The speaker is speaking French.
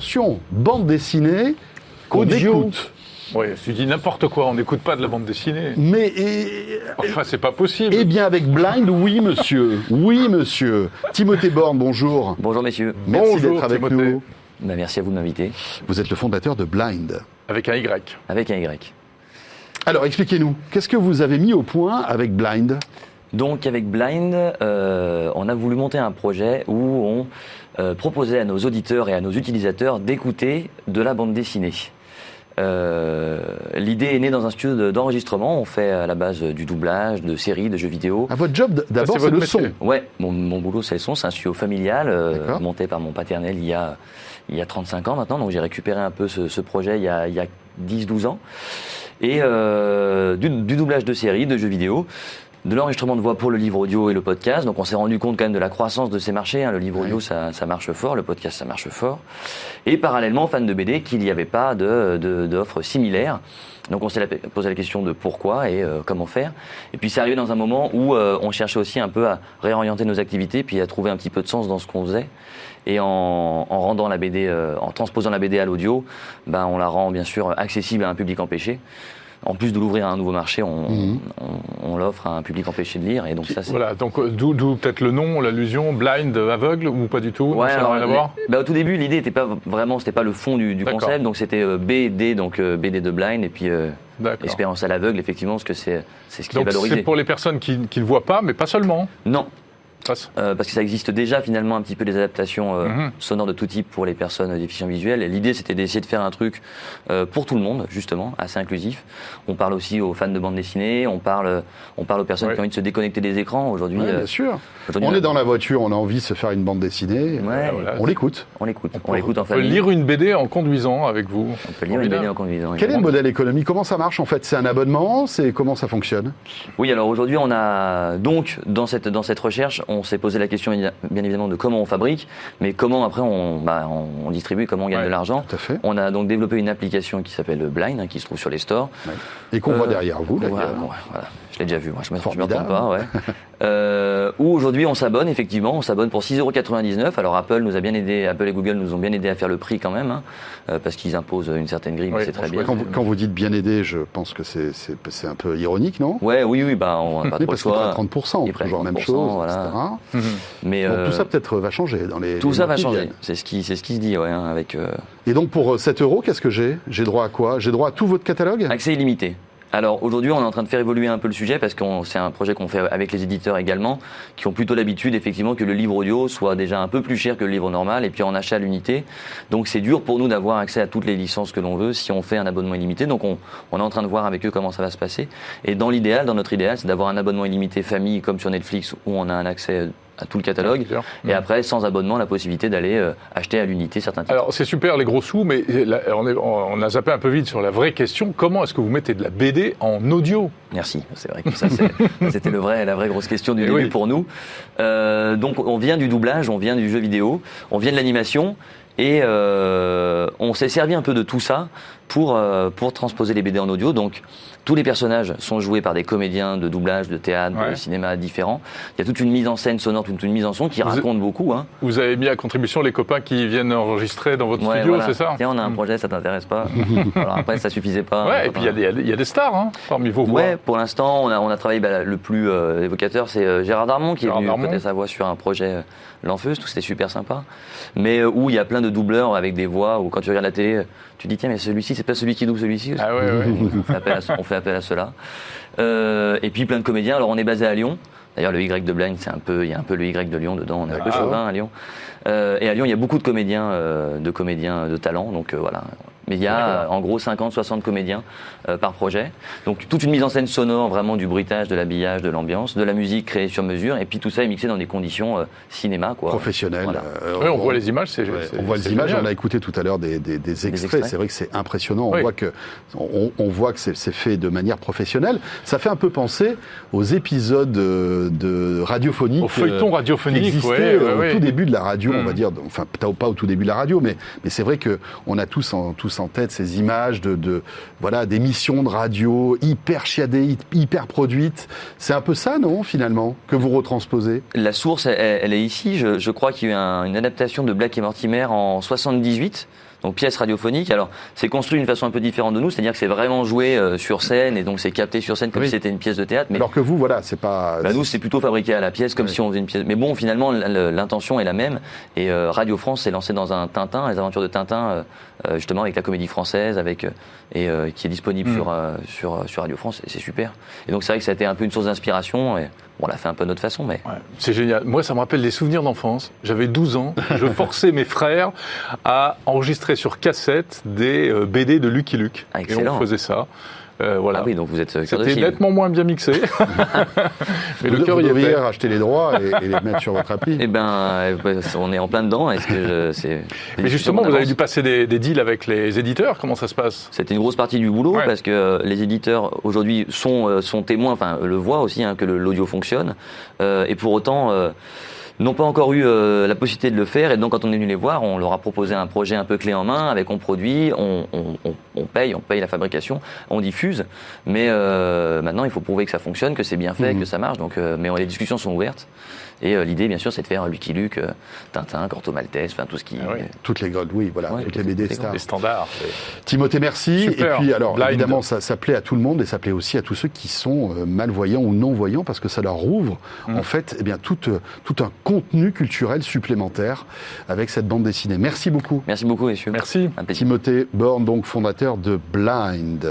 attention, bande dessinée, qu'on écoute. Oui, tu dis n'importe quoi, on n'écoute pas de la bande dessinée. Mais et- Enfin, c'est pas possible. eh bien avec Blind, oui monsieur, oui monsieur. Timothée Borne, bonjour. Bonjour messieurs. Merci Bonjour, d'être avec Timothée. nous. Bah, merci à vous de m'inviter. Vous êtes le fondateur de Blind. Avec un Y. Avec un Y. Alors expliquez-nous, qu'est-ce que vous avez mis au point avec Blind? Donc avec Blind, euh, on a voulu monter un projet où on euh, proposait à nos auditeurs et à nos utilisateurs d'écouter de la bande dessinée. Euh, L'idée est née dans un studio de- d'enregistrement. On fait à la base du doublage, de séries, de jeux vidéo. Ah, Votre job, d'abord, c'est le son. Ouais, mon, mon boulot c'est le son, c'est un studio familial euh, monté par mon paternel il y a, il y a 35 ans maintenant, donc j'ai récupéré un peu ce, ce projet il y a, il y a 10-12 ans. Et euh, du, du doublage de séries, de jeux vidéo, de l'enregistrement de voix pour le livre audio et le podcast. Donc on s'est rendu compte quand même de la croissance de ces marchés. hein. Le livre audio ça, ça marche fort, le podcast ça marche fort. Et parallèlement, fan de BD, qu'il n'y avait pas de- de- d'offres similaires. Donc on s'est posé la question de pourquoi et euh, comment faire. Et puis c'est arrivé dans un moment où euh, on cherchait aussi un peu à réorienter nos activités, puis à trouver un petit peu de sens dans ce qu'on faisait. Et en, en rendant la BD, euh, en transposant la BD à l'audio, ben on la rend bien sûr accessible à un public empêché. En plus de l'ouvrir à un nouveau marché, on, Mhm. on- on l'offre à un public empêché de lire. Et donc ça, Voilà, donc euh, d'où peut-être le nom, l'allusion, blind, aveugle ou pas du tout? Ouais, Ça n'a alors, rien à voir? les- bah, au tout début, l'idée n'était pas vraiment, c'était pas le fond du, concept, donc c'était euh, BD, donc euh, BD de blind, et puis euh, expérience à l'aveugle, effectivement, parce que c'est c'est ce qui est Donc valorisé. c'est pour les personnes qui qui ne voient pas, mais pas seulement? Non, euh, parce que ça existe déjà finalement un petit peu des adaptations euh, Mhm. sonores de tout type pour les personnes déficientes visuelles. Et L'idée c'était d'essayer de faire un truc euh, pour tout le monde, justement, assez inclusif. On parle aussi aux fans de bande dessinée, on parle, on parle aux personnes Ouais. qui ont envie de se déconnecter des écrans. Aujourd'hui, Ouais, euh, bien sûr. aujourd'hui, On est dans la voiture, on a envie de se faire une bande dessinée. Ouais, voilà. On l'écoute. on l'écoute, on, peut- l'écoute en On peut famille. lire une BD en conduisant avec vous. On peut lire une. BD en conduisant. Quel est le modèle économique? Comment ça marche en fait? C'est un abonnement? C'est comment ça fonctionne? Oui, alors aujourd'hui, on a donc dans cette dans cette recherche, on s'est posé la question bien évidemment de comment on fabrique, mais comment après on bah, on, distribue, comment on gagne Ouais. de l'argent. On a donc développé une application qui s'appelle Blind, hein, qui se trouve sur les stores. Et qu'on voit Euh, derrière vous. Voilà, d'ailleurs. bon, ouais, voilà. je l'ai déjà vu, moi, je je me trompe pas. Ouais. Euh, où aujourd'hui on s'abonne, effectivement, on s'abonne pour 6,99€. Alors Apple nous a bien aidé, Apple et Google nous ont bien aidé à faire le prix quand même, hein, euh, parce qu'ils imposent une certaine grille, mais Oui, c'est très bien. Quand vous, quand vous dites bien aidé, je pense que c'est c'est- c'est un peu ironique, non? Ouais, oui, oui, bah, on n'a pas trop le parce qu'il prend choix. 30%, Ils prennent toujours la même 30%, chose, voilà. etc. Mais Donc euh, tout ça peut-être va changer dans les. tout les ça va changer. C'est ce qui, c'est ce qui se dit, ouais, hein, avec euh, Et donc pour euh, 7 euros, qu'est-ce que j'ai? J'ai droit à quoi? J'ai droit à tout votre catalogue? Accès illimité. Alors aujourd'hui, on est en train de faire évoluer un peu le sujet parce que c'est un projet qu'on fait avec les éditeurs également, qui ont plutôt l'habitude effectivement que le livre audio soit déjà un peu plus cher que le livre normal et puis en achat à l'unité. Donc c'est dur pour nous d'avoir accès à toutes les licences que l'on veut si on fait un abonnement illimité. Donc on, on est en train de voir avec eux comment ça va se passer. Et dans l'idéal, dans notre idéal, c'est d'avoir un abonnement illimité famille comme sur Netflix où on a un accès à tout le catalogue. Et après, sans abonnement, la possibilité d'aller euh, acheter à l'unité certains titres. Alors c'est super les gros sous, mais là, on, est- on a zappé un peu vite sur la vraie question. Comment est-ce que vous mettez de la BD en audio? Merci, c'est vrai que ça c'est- c'était le vrai, la vraie grosse question du Eh début oui. pour nous. Euh, donc on vient du doublage, on vient du jeu vidéo, on vient de l'animation et euh, on s'est servi un peu de tout ça pour, euh, pour transposer les BD en audio. Donc tous les personnages sont joués par des comédiens de doublage, de théâtre, Ouais. de cinéma différents. Il y a toute une mise en scène sonore, toute une mise en son qui Vous- raconte beaucoup. Hein. Vous avez mis à contribution les copains qui viennent enregistrer dans votre Ouais, studio, voilà. c'est ça Tiens, on a un Mm. projet, ça t'intéresse pas Alors après, ça suffisait pas. Ouais, et puis il y a des- il y, a des- stars hein, parmi vos voix. Ouais, pour l'instant, on a, on a travaillé, bah, le plus euh, évocateur, c'est euh, Gérard Darmon qui Gérard est venu prêter sa voix sur un projet euh, L'Enfeuse, tout c'était super sympa. Mais où il y a plein de doubleurs avec des voix, où quand tu regardes la télé, tu te dis, tiens, mais celui-ci, c'est pas celui qui double celui-ci Ah ouais, ouais. on, fait appel à, ce- on fait appel à cela. Euh, et puis plein de comédiens. Alors on est basé à Lyon. D'ailleurs, le Y de Blind, c'est un peu, il y a un peu le Y de Lyon dedans. On est un peu Ah. chauvin à Lyon. Euh, et à Lyon, il y a beaucoup de comédiens, euh, de comédiens de talent. Donc euh, voilà. Mais il y a euh, en gros 50-60 comédiens euh, par projet. Donc toute une mise en scène sonore, vraiment du bruitage, de l'habillage, de l'ambiance, de la musique créée sur mesure. Et puis tout ça est mixé dans des conditions euh, cinéma, quoi. Professionnel. Voilà. euh, Ouais, on voit les images, c'est Ouais, on voit les images, génial. on a écouté tout à l'heure des, des- des extraits. C'est vrai que c'est impressionnant. On Oui. voit que on, on voit que c'est fait de manière professionnelle. Ça fait un peu penser aux épisodes euh, de radiophonique, Au feuilleton euh, radiophonique, qui existaient ouais, ouais, euh, au ouais. tout début de la radio, on va dire. Enfin, peut-être pas au tout début de la radio, mais mais c'est vrai que on a tous en tous en tête ces images de, de voilà d'émissions de radio hyper chiadées, hyper produites. C'est un peu ça, non, finalement, que vous retransposez? La source, elle, est ici. Je, crois qu'il y a eu un- une adaptation de Black et Mortimer en 78. Donc pièce radiophonique. Alors c'est construit d'une façon un peu différente de nous, c'est-à-dire que c'est vraiment joué euh, sur scène et donc c'est capté sur scène comme Oui. si c'était une pièce de théâtre. Mais Alors que vous, voilà, c'est pas. bah, nous, c'est plutôt fabriqué à la pièce, comme si on faisait une pièce. Mais bon, finalement, l'intention est la même. Et euh, Radio France s'est lancé dans un Tintin, les aventures de Tintin, euh, euh, justement avec la comédie française, avec euh, et euh, qui est disponible Mm. sur euh, sur sur Radio France. Et c'est super. Et donc c'est vrai que ça a été un peu une source d'inspiration. Et on l'a fait un peu de notre façon, mais Ouais, c'est génial. Moi, ça me rappelle des souvenirs d'enfance. J'avais 12 ans. Je forçais mes frères à enregistrer sur cassette des euh, BD de Lucky Luke. Ah, et excellent. on faisait ça. Euh, voilà. ah oui, donc vous êtes C'était nettement moins bien mixé. Mais vous, le cœur y devriez était. racheter les droits et, et les mettre sur votre appli. Eh ben, euh, on est en plein dedans. Est-ce que c'est Mais justement, vous avez dû passer des, des deals avec les éditeurs. Comment ça se passe? C'était une grosse partie du boulot Ouais. parce que les éditeurs aujourd'hui sont, sont témoins, enfin le voient aussi hein, que l'audio fonctionne. Euh, et pour autant, euh, n'ont pas encore eu euh, la possibilité de le faire. Et donc quand on est venu les voir, on leur a proposé un projet un peu clé en main avec on produit, on, on, on- on paye, on paye la fabrication, on diffuse. Mais euh, maintenant, il faut prouver que ça fonctionne, que c'est bien fait, Mhm. que ça marche. Donc, euh, mais les discussions sont ouvertes. Et euh, l'idée, bien sûr, c'est de faire Lucky Luke, euh, Tintin, Corto Maltese, enfin tout ce qui. Ah oui. Toutes les golds, oui, voilà, Ouais, toutes les BD toutes les stars. Les standards. Timothée, merci. Super. Et puis, alors, Blind. évidemment, ça, ça plaît à tout le monde et ça plaît aussi à tous ceux qui sont euh, malvoyants ou non-voyants parce que ça leur ouvre, Mm. en fait, eh bien, tout, euh, tout un contenu culturel supplémentaire avec cette bande dessinée. Merci beaucoup. Merci beaucoup, messieurs. Merci. Un plaisir. Timothée Borne, donc fondateur de Blind.